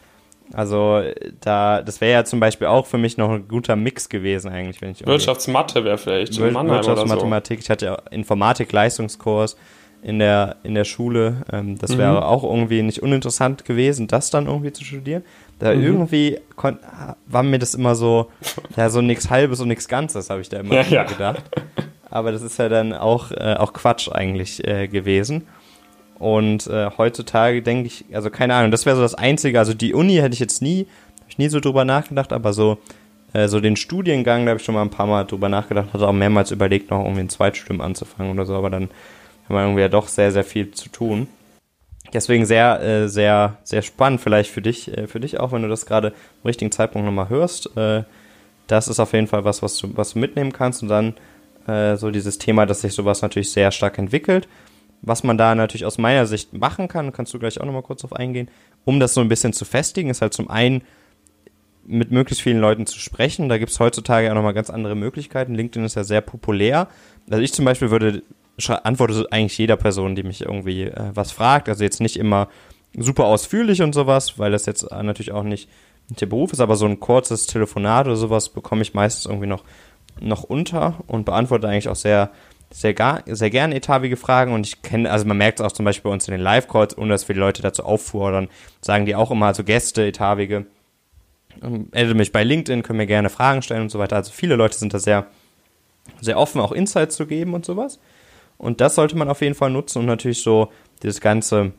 Also da, das wäre ja zum Beispiel auch für mich noch ein guter Mix gewesen eigentlich, wenn ich Wirtschaftsmathe wäre vielleicht Wir Wirtschaftsmathematik. So. Ich hatte ja Informatik-Leistungskurs in der in der Schule. Ähm, das wäre mhm. auch irgendwie nicht uninteressant gewesen, das dann irgendwie zu studieren. Da mhm. irgendwie war mir das immer so, ja so nichts Halbes und nichts Ganzes, habe ich da immer ja, ja. gedacht. Aber das ist ja dann auch äh, auch Quatsch eigentlich äh, gewesen. Und äh, heutzutage denke ich, also keine Ahnung, das wäre so das Einzige. Also die Uni hätte ich jetzt nie, habe ich nie so drüber nachgedacht, aber so, äh, so den Studiengang, da habe ich schon mal ein paar Mal drüber nachgedacht, hatte auch mehrmals überlegt, noch irgendwie ein Zweitstudium anzufangen oder so, aber dann haben wir irgendwie ja doch sehr, sehr viel zu tun. Deswegen sehr, äh, sehr, sehr spannend vielleicht für dich, äh, für dich auch, wenn du das gerade im richtigen Zeitpunkt nochmal hörst. Äh, das ist auf jeden Fall was, was du, was du mitnehmen kannst und dann äh, so dieses Thema, dass sich sowas natürlich sehr stark entwickelt was man da natürlich aus meiner Sicht machen kann, kannst du gleich auch nochmal kurz drauf eingehen, um das so ein bisschen zu festigen, ist halt zum einen mit möglichst vielen Leuten zu sprechen. Da gibt es heutzutage auch nochmal ganz andere Möglichkeiten. LinkedIn ist ja sehr populär. Also ich zum Beispiel würde, antworte eigentlich jeder Person, die mich irgendwie äh, was fragt. Also jetzt nicht immer super ausführlich und sowas, weil das jetzt natürlich auch nicht der Beruf ist, aber so ein kurzes Telefonat oder sowas bekomme ich meistens irgendwie noch, noch unter und beantworte eigentlich auch sehr sehr, gar, sehr gerne etavige Fragen und ich kenne, also man merkt es auch zum Beispiel bei uns in den Live-Calls, ohne dass wir die Leute dazu auffordern, sagen die auch immer, also Gäste, etavige, ähm, addet mich bei LinkedIn, können mir gerne Fragen stellen und so weiter. Also viele Leute sind da sehr, sehr offen, auch Insights zu geben und sowas. Und das sollte man auf jeden Fall nutzen und natürlich so dieses ganze,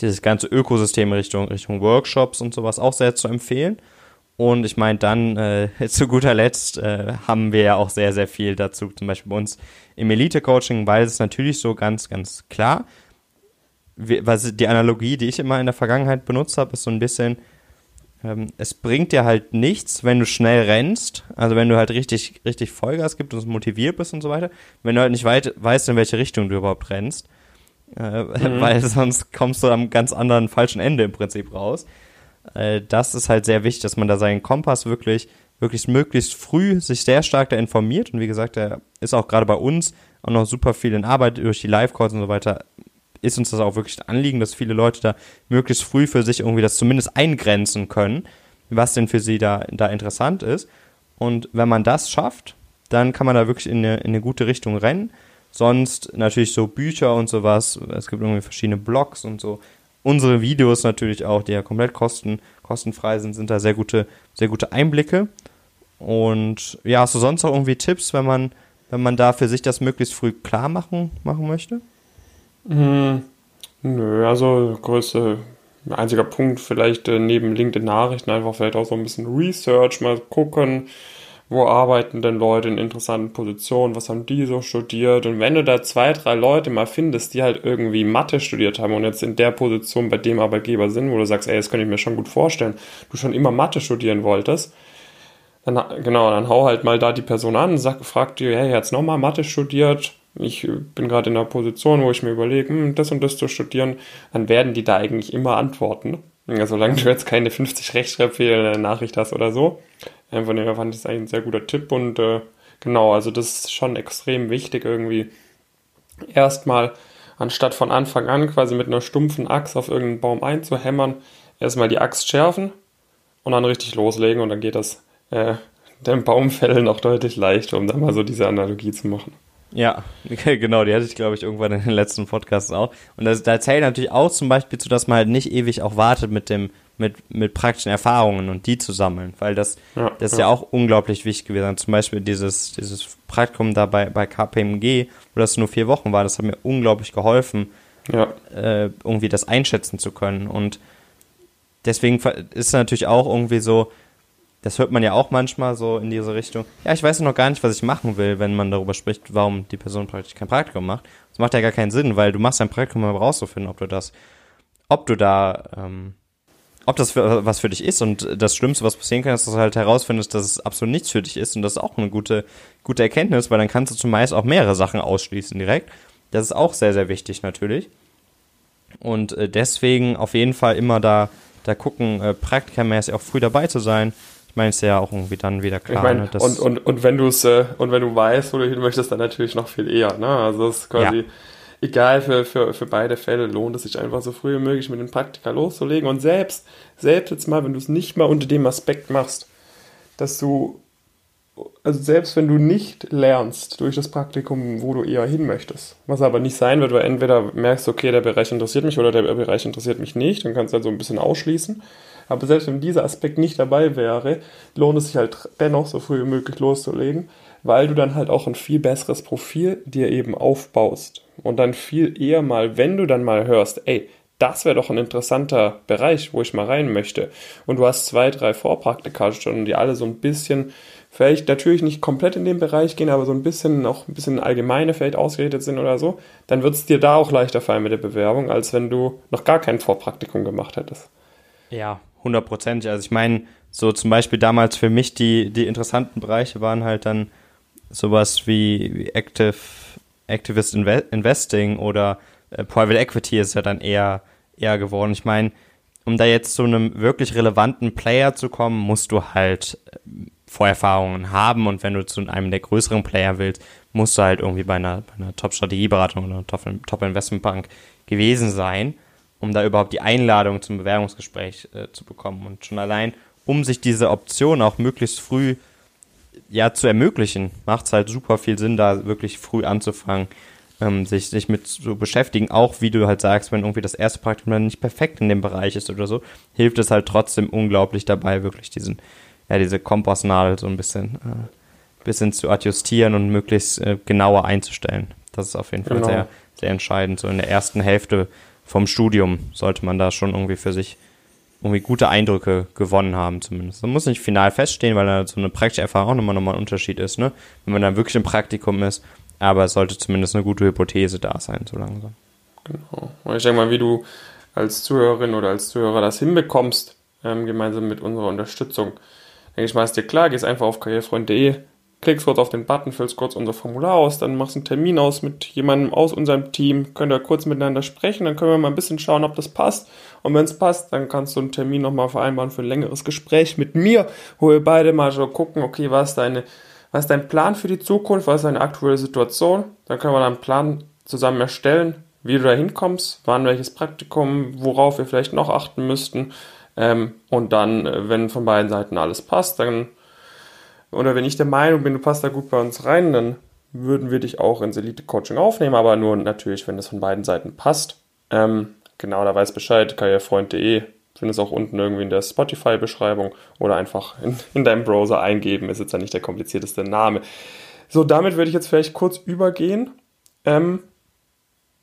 dieses ganze Ökosystem Richtung, Richtung Workshops und sowas auch sehr zu empfehlen. Und ich meine, dann äh, zu guter Letzt äh, haben wir ja auch sehr, sehr viel dazu, zum Beispiel bei uns im Elite-Coaching, weil es natürlich so ganz, ganz klar, wie, was die Analogie, die ich immer in der Vergangenheit benutzt habe, ist so ein bisschen, ähm, es bringt dir halt nichts, wenn du schnell rennst, also wenn du halt richtig, richtig Vollgas gibst und motiviert bist und so weiter, wenn du halt nicht weit, weißt, in welche Richtung du überhaupt rennst, äh, mhm. weil sonst kommst du am ganz anderen falschen Ende im Prinzip raus. Äh, das ist halt sehr wichtig, dass man da seinen Kompass wirklich, wirklich möglichst früh sich sehr stark da informiert. Und wie gesagt, der ist auch gerade bei uns auch noch super viel in Arbeit durch die Live-Calls und so weiter. Ist uns das auch wirklich ein Anliegen, dass viele Leute da möglichst früh für sich irgendwie das zumindest eingrenzen können, was denn für sie da, da interessant ist. Und wenn man das schafft, dann kann man da wirklich in eine, in eine gute Richtung rennen. Sonst natürlich so Bücher und sowas. Es gibt irgendwie verschiedene Blogs und so unsere Videos natürlich auch, die ja komplett kosten, kostenfrei sind, sind da sehr gute, sehr gute Einblicke. Und ja, hast du sonst auch irgendwie Tipps, wenn man, wenn man da für sich das möglichst früh klar machen, machen möchte? Hm, nö, also größte, einziger Punkt vielleicht äh, neben LinkedIn Nachrichten einfach vielleicht auch so ein bisschen Research, mal gucken, wo arbeiten denn Leute in interessanten Positionen, was haben die so studiert und wenn du da zwei, drei Leute mal findest, die halt irgendwie Mathe studiert haben und jetzt in der Position bei dem Arbeitgeber sind, wo du sagst, ey, das könnte ich mir schon gut vorstellen, du schon immer Mathe studieren wolltest, dann, genau, dann hau halt mal da die Person an, sag, frag dir, hey, jetzt nochmal Mathe studiert, ich bin gerade in einer Position, wo ich mir überlege, hm, das und das zu studieren, dann werden die da eigentlich immer antworten. Ja, solange du jetzt keine 50 Rechtschreibfehler in der Nachricht hast oder so. Äh, von daher fand ich das eigentlich ein sehr guter Tipp und äh, genau, also das ist schon extrem wichtig irgendwie erstmal anstatt von Anfang an quasi mit einer stumpfen Axt auf irgendeinen Baum einzuhämmern, erstmal die Axt schärfen und dann richtig loslegen und dann geht das äh, dem Baumfällen auch deutlich leichter, um dann mal so diese Analogie zu machen. Ja, genau, die hatte ich, glaube ich, irgendwann in den letzten Podcasts auch. Und das, da zählt natürlich auch zum Beispiel zu, dass man halt nicht ewig auch wartet mit dem, mit, mit praktischen Erfahrungen und die zu sammeln, weil das, ja, das ist ja. ja auch unglaublich wichtig gewesen. Zum Beispiel dieses, dieses Praktikum da bei, bei KPMG, wo das nur vier Wochen war, das hat mir unglaublich geholfen, ja. äh, irgendwie das einschätzen zu können. Und deswegen ist es natürlich auch irgendwie so, das hört man ja auch manchmal so in diese Richtung. Ja, ich weiß noch gar nicht, was ich machen will, wenn man darüber spricht, warum die Person praktisch kein Praktikum macht. Das macht ja gar keinen Sinn, weil du machst ein Praktikum, um herauszufinden, ob du das, ob du da, ähm, ob das für, was für dich ist. Und das Schlimmste, was passieren kann, ist, dass du halt herausfindest, dass es absolut nichts für dich ist. Und das ist auch eine gute, gute Erkenntnis, weil dann kannst du zumeist auch mehrere Sachen ausschließen direkt. Das ist auch sehr, sehr wichtig natürlich. Und äh, deswegen auf jeden Fall immer da, da gucken, äh, praktikermäßig auch früh dabei zu sein meine, ist ja auch irgendwie dann wieder klar. Ich mein, ne, und, und, und wenn du es, äh, und wenn du weißt, wo du hin möchtest, dann natürlich noch viel eher, ne? Also es ist quasi, ja. Egal für, für, für beide Fälle lohnt es sich einfach so früh wie möglich mit den Praktika loszulegen. Und selbst, selbst jetzt mal, wenn du es nicht mal unter dem Aspekt machst, dass du, also selbst wenn du nicht lernst durch das Praktikum, wo du eher hin möchtest, was aber nicht sein wird, weil entweder merkst du, okay, der Bereich interessiert mich oder der Bereich interessiert mich nicht, dann kannst du halt so ein bisschen ausschließen. Aber selbst wenn dieser Aspekt nicht dabei wäre, lohnt es sich halt dennoch so früh wie möglich loszulegen, weil du dann halt auch ein viel besseres Profil dir eben aufbaust. Und dann viel eher mal, wenn du dann mal hörst, ey, das wäre doch ein interessanter Bereich, wo ich mal rein möchte. Und du hast zwei, drei Vorpraktikalstunden, die alle so ein bisschen, vielleicht natürlich nicht komplett in den Bereich gehen, aber so ein bisschen noch ein bisschen allgemeine vielleicht ausgerichtet sind oder so, dann wird es dir da auch leichter fallen mit der Bewerbung, als wenn du noch gar kein Vorpraktikum gemacht hättest. Ja, hundertprozentig. Also ich meine, so zum Beispiel damals für mich die, die interessanten Bereiche waren halt dann sowas wie Active, Activist Inve Investing oder äh, Private Equity ist ja dann eher, eher geworden. Ich meine, um da jetzt zu einem wirklich relevanten Player zu kommen, musst du halt äh, Vorerfahrungen haben und wenn du zu einem der größeren Player willst, musst du halt irgendwie bei einer, einer Top-Strategieberatung oder Top-Investmentbank gewesen sein um da überhaupt die Einladung zum Bewerbungsgespräch äh, zu bekommen. Und schon allein, um sich diese Option auch möglichst früh ja zu ermöglichen, macht es halt super viel Sinn, da wirklich früh anzufangen, ähm, sich, sich mit zu beschäftigen. Auch wie du halt sagst, wenn irgendwie das erste Praktikum dann nicht perfekt in dem Bereich ist oder so, hilft es halt trotzdem unglaublich dabei, wirklich diesen, ja, diese Kompassnadel so ein bisschen, äh, bisschen zu adjustieren und möglichst äh, genauer einzustellen. Das ist auf jeden Fall genau. sehr, sehr entscheidend. So in der ersten Hälfte vom Studium sollte man da schon irgendwie für sich irgendwie gute Eindrücke gewonnen haben zumindest. Das muss nicht final feststehen, weil da so eine praktische Erfahrung nochmal, nochmal ein Unterschied ist, ne? Wenn man dann wirklich im Praktikum ist, aber es sollte zumindest eine gute Hypothese da sein, so langsam. Genau. Und ich denke mal, wie du als Zuhörerin oder als Zuhörer das hinbekommst, ähm, gemeinsam mit unserer Unterstützung, denke ich mal, ist dir klar, gehst einfach auf karrierefreund.de, klickst kurz auf den Button, füllst kurz unser Formular aus, dann machst einen Termin aus mit jemandem aus unserem Team, könnt ihr kurz miteinander sprechen, dann können wir mal ein bisschen schauen, ob das passt. Und wenn es passt, dann kannst du einen Termin nochmal vereinbaren für ein längeres Gespräch mit mir, wo wir beide mal so gucken, okay, was ist deine, was ist dein Plan für die Zukunft, was ist deine aktuelle Situation? Dann können wir dann einen Plan zusammen erstellen, wie du da hinkommst, wann welches Praktikum, worauf wir vielleicht noch achten müssten. Ähm, und dann, äh, wenn von beiden Seiten alles passt, dann oder wenn ich der Meinung bin, du passt da gut bei uns rein, dann würden wir dich auch ins Elite-Coaching aufnehmen, aber nur natürlich, wenn das von beiden Seiten passt. Ähm, genau, da weiß Bescheid, karrierefreund.de, findest auch unten irgendwie in der Spotify-Beschreibung oder einfach in, in deinem Browser eingeben, ist jetzt ja nicht der komplizierteste Name. So, damit würde ich jetzt vielleicht kurz übergehen ähm,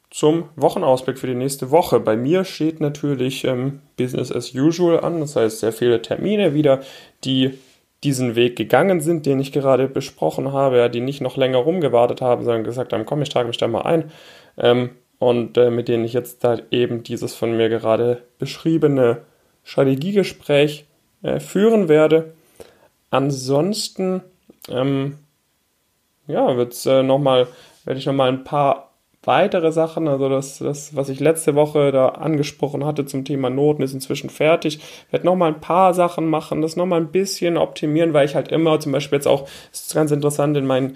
zum Wochenausblick für die nächste Woche. Bei mir steht natürlich ähm, Business as usual an, das heißt sehr viele Termine wieder, die diesen Weg gegangen sind, den ich gerade besprochen habe, ja, die nicht noch länger rumgewartet haben, sondern gesagt haben, komm, ich trage mich da mal ein. Ähm, und äh, mit denen ich jetzt da eben dieses von mir gerade beschriebene Strategiegespräch äh, führen werde. Ansonsten, ähm, ja, wird's, äh, noch mal, werde ich nochmal ein paar weitere Sachen, also das, das, was ich letzte Woche da angesprochen hatte zum Thema Noten, ist inzwischen fertig. Ich werde nochmal ein paar Sachen machen, das nochmal ein bisschen optimieren, weil ich halt immer, zum Beispiel jetzt auch, das ist ganz interessant in meinen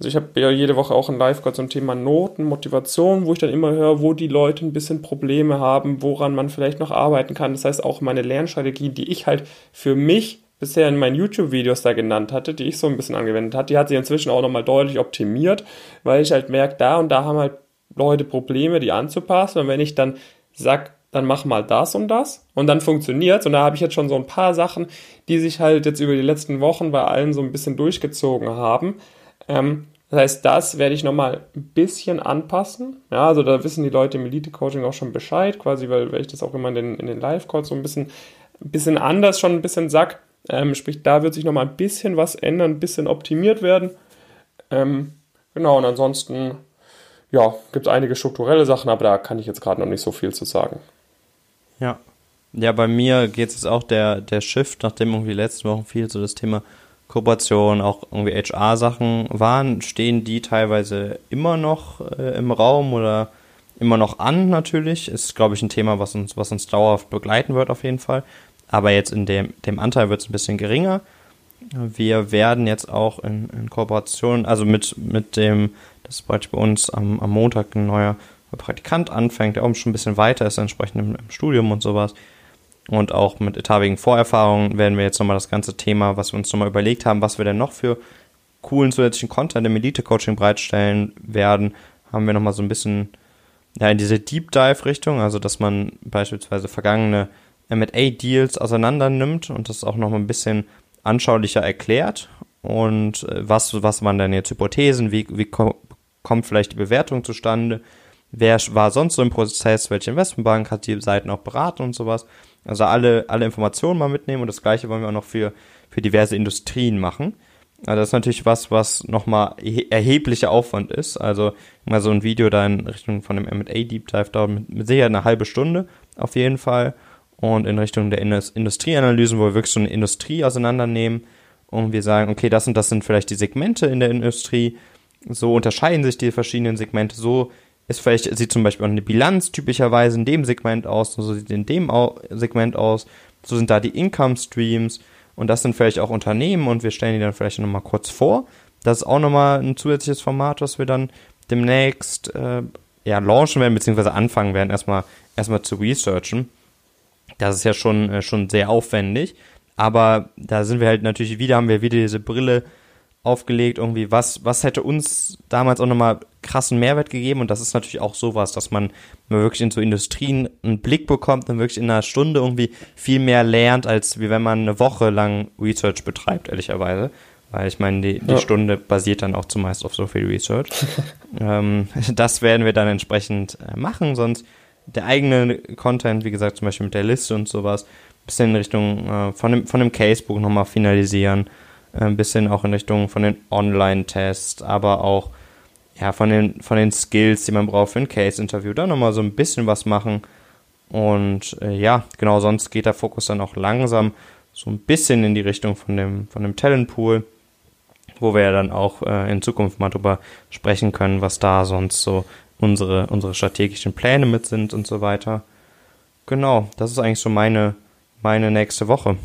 also ich habe ja jede Woche auch ein Live-Call zum Thema Noten, Motivation, wo ich dann immer höre, wo die Leute ein bisschen Probleme haben, woran man vielleicht noch arbeiten kann. Das heißt auch meine Lernstrategien, die ich halt für mich bisher in meinen YouTube-Videos da genannt hatte, die ich so ein bisschen angewendet hatte, die hat sich inzwischen auch nochmal deutlich optimiert, weil ich halt merke, da und da haben halt Leute Probleme, die anzupassen. Und wenn ich dann sag, dann mach mal das und das und dann funktioniert's. Und da habe ich jetzt schon so ein paar Sachen, die sich halt jetzt über die letzten Wochen bei allen so ein bisschen durchgezogen haben. Ähm, das heißt, das werde ich nochmal ein bisschen anpassen. Ja, also da wissen die Leute im Elite-Coaching auch schon Bescheid, quasi, weil, weil ich das auch immer in den, in den Live-Calls so ein bisschen, ein bisschen anders schon ein bisschen sag. Ähm, sprich, da wird sich nochmal ein bisschen was ändern, ein bisschen optimiert werden. Ähm, genau, und ansonsten ja, gibt es einige strukturelle Sachen, aber da kann ich jetzt gerade noch nicht so viel zu sagen. Ja. Ja, bei mir geht es auch der, der Shift, nachdem irgendwie letzte Wochen viel so das Thema Kooperation, auch irgendwie HR-Sachen waren, stehen die teilweise immer noch äh, im Raum oder immer noch an natürlich. Ist, glaube ich, ein Thema, was uns, was uns dauerhaft begleiten wird auf jeden Fall. Aber jetzt in dem, dem Anteil wird es ein bisschen geringer. Wir werden jetzt auch in, in Kooperation, also mit, mit dem das ist bei uns am, am Montag ein neuer Praktikant anfängt, der auch schon ein bisschen weiter ist, entsprechend im, im Studium und sowas. Und auch mit etabligen Vorerfahrungen werden wir jetzt nochmal das ganze Thema, was wir uns nochmal überlegt haben, was wir denn noch für coolen zusätzlichen Content im Elite-Coaching bereitstellen werden, haben wir nochmal so ein bisschen ja, in diese Deep Dive-Richtung, also dass man beispielsweise vergangene MA-Deals auseinander nimmt und das auch nochmal ein bisschen anschaulicher erklärt. Und äh, was, was waren denn jetzt Hypothesen, wie, wie kommt vielleicht die Bewertung zustande, wer war sonst so im Prozess, welche Investmentbank hat die Seiten auch beraten und sowas. Also alle, alle Informationen mal mitnehmen und das gleiche wollen wir auch noch für, für diverse Industrien machen. Also das ist natürlich was, was nochmal erheblicher Aufwand ist. Also mal so ein Video da in Richtung von dem M&A Deep Dive dauert mit, mit Sicherheit eine halbe Stunde auf jeden Fall. Und in Richtung der Industrieanalysen, wo wir wirklich so eine Industrie auseinandernehmen und wir sagen, okay, das und das sind vielleicht die Segmente in der Industrie. So unterscheiden sich die verschiedenen Segmente. So ist vielleicht, sieht zum Beispiel auch eine Bilanz typischerweise in dem Segment aus, so sieht in dem Segment aus. So sind da die Income Streams und das sind vielleicht auch Unternehmen und wir stellen die dann vielleicht nochmal kurz vor. Das ist auch nochmal ein zusätzliches Format, was wir dann demnächst äh, ja, launchen werden, beziehungsweise anfangen werden, erstmal, erstmal zu researchen. Das ist ja schon, äh, schon sehr aufwendig. Aber da sind wir halt natürlich wieder, haben wir wieder diese Brille aufgelegt, irgendwie, was, was hätte uns damals auch nochmal krassen Mehrwert gegeben und das ist natürlich auch sowas, dass man, wirklich in so Industrien einen Blick bekommt und wirklich in einer Stunde irgendwie viel mehr lernt, als wie wenn man eine Woche lang Research betreibt, ehrlicherweise. Weil ich meine, die, die ja. Stunde basiert dann auch zumeist auf so viel Research. ähm, das werden wir dann entsprechend äh, machen, sonst der eigene Content, wie gesagt, zum Beispiel mit der Liste und sowas, bisschen in Richtung äh, von, dem, von dem Casebook nochmal finalisieren ein bisschen auch in Richtung von den Online-Tests, aber auch ja, von, den, von den Skills, die man braucht für ein Case-Interview, da nochmal so ein bisschen was machen. Und äh, ja, genau, sonst geht der Fokus dann auch langsam so ein bisschen in die Richtung von dem, von dem Talentpool, wo wir ja dann auch äh, in Zukunft mal drüber sprechen können, was da sonst so unsere, unsere strategischen Pläne mit sind und so weiter. Genau, das ist eigentlich so meine, meine nächste Woche.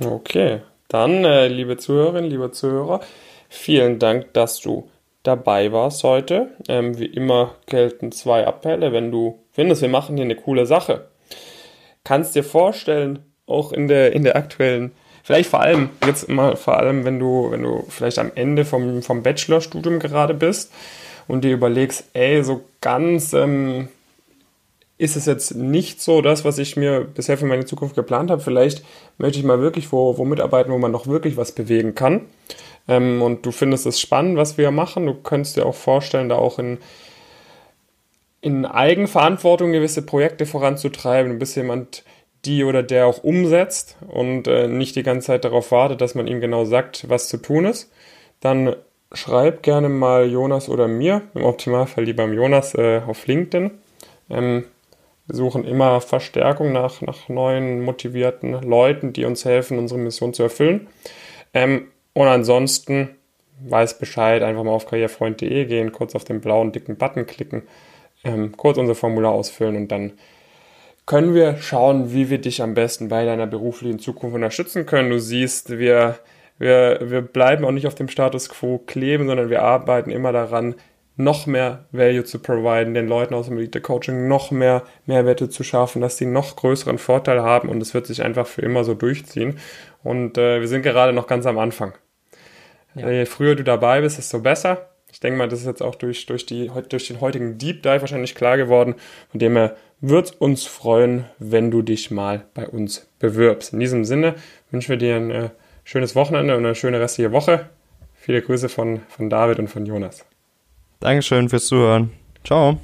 Okay, dann, äh, liebe Zuhörerinnen, liebe Zuhörer, vielen Dank, dass du dabei warst heute. Ähm, wie immer gelten zwei Appelle, wenn du findest, wir machen hier eine coole Sache. Kannst dir vorstellen, auch in der, in der aktuellen, vielleicht vor allem, jetzt mal vor allem, wenn du, wenn du vielleicht am Ende vom, vom Bachelorstudium gerade bist und dir überlegst, ey, so ganz ähm, ist es jetzt nicht so das, was ich mir bisher für meine Zukunft geplant habe. Vielleicht möchte ich mal wirklich wo, wo mitarbeiten, wo man noch wirklich was bewegen kann. Ähm, und du findest es spannend, was wir machen. Du könntest dir auch vorstellen, da auch in, in Eigenverantwortung gewisse Projekte voranzutreiben. Du bist jemand, die oder der auch umsetzt und äh, nicht die ganze Zeit darauf wartet, dass man ihm genau sagt, was zu tun ist. Dann schreib gerne mal Jonas oder mir, im Optimalfall lieber Jonas äh, auf LinkedIn. Ähm, wir suchen immer Verstärkung nach, nach neuen, motivierten Leuten, die uns helfen, unsere Mission zu erfüllen. Ähm, und ansonsten weiß Bescheid, einfach mal auf karrierefreund.de gehen, kurz auf den blauen dicken Button klicken, ähm, kurz unser Formular ausfüllen und dann können wir schauen, wie wir dich am besten bei deiner beruflichen Zukunft unterstützen können. Du siehst, wir, wir, wir bleiben auch nicht auf dem Status quo kleben, sondern wir arbeiten immer daran, noch mehr Value zu providen, den Leuten aus dem Elite Coaching noch mehr Mehrwerte zu schaffen, dass sie noch größeren Vorteil haben und es wird sich einfach für immer so durchziehen. Und äh, wir sind gerade noch ganz am Anfang. Ja. Je früher du dabei bist, desto besser. Ich denke mal, das ist jetzt auch durch, durch, die, durch den heutigen Deep Dive wahrscheinlich klar geworden. Von dem her wird uns freuen, wenn du dich mal bei uns bewirbst. In diesem Sinne wünschen wir dir ein äh, schönes Wochenende und eine schöne restliche Woche. Viele Grüße von, von David und von Jonas. Dankeschön fürs Zuhören. Ciao.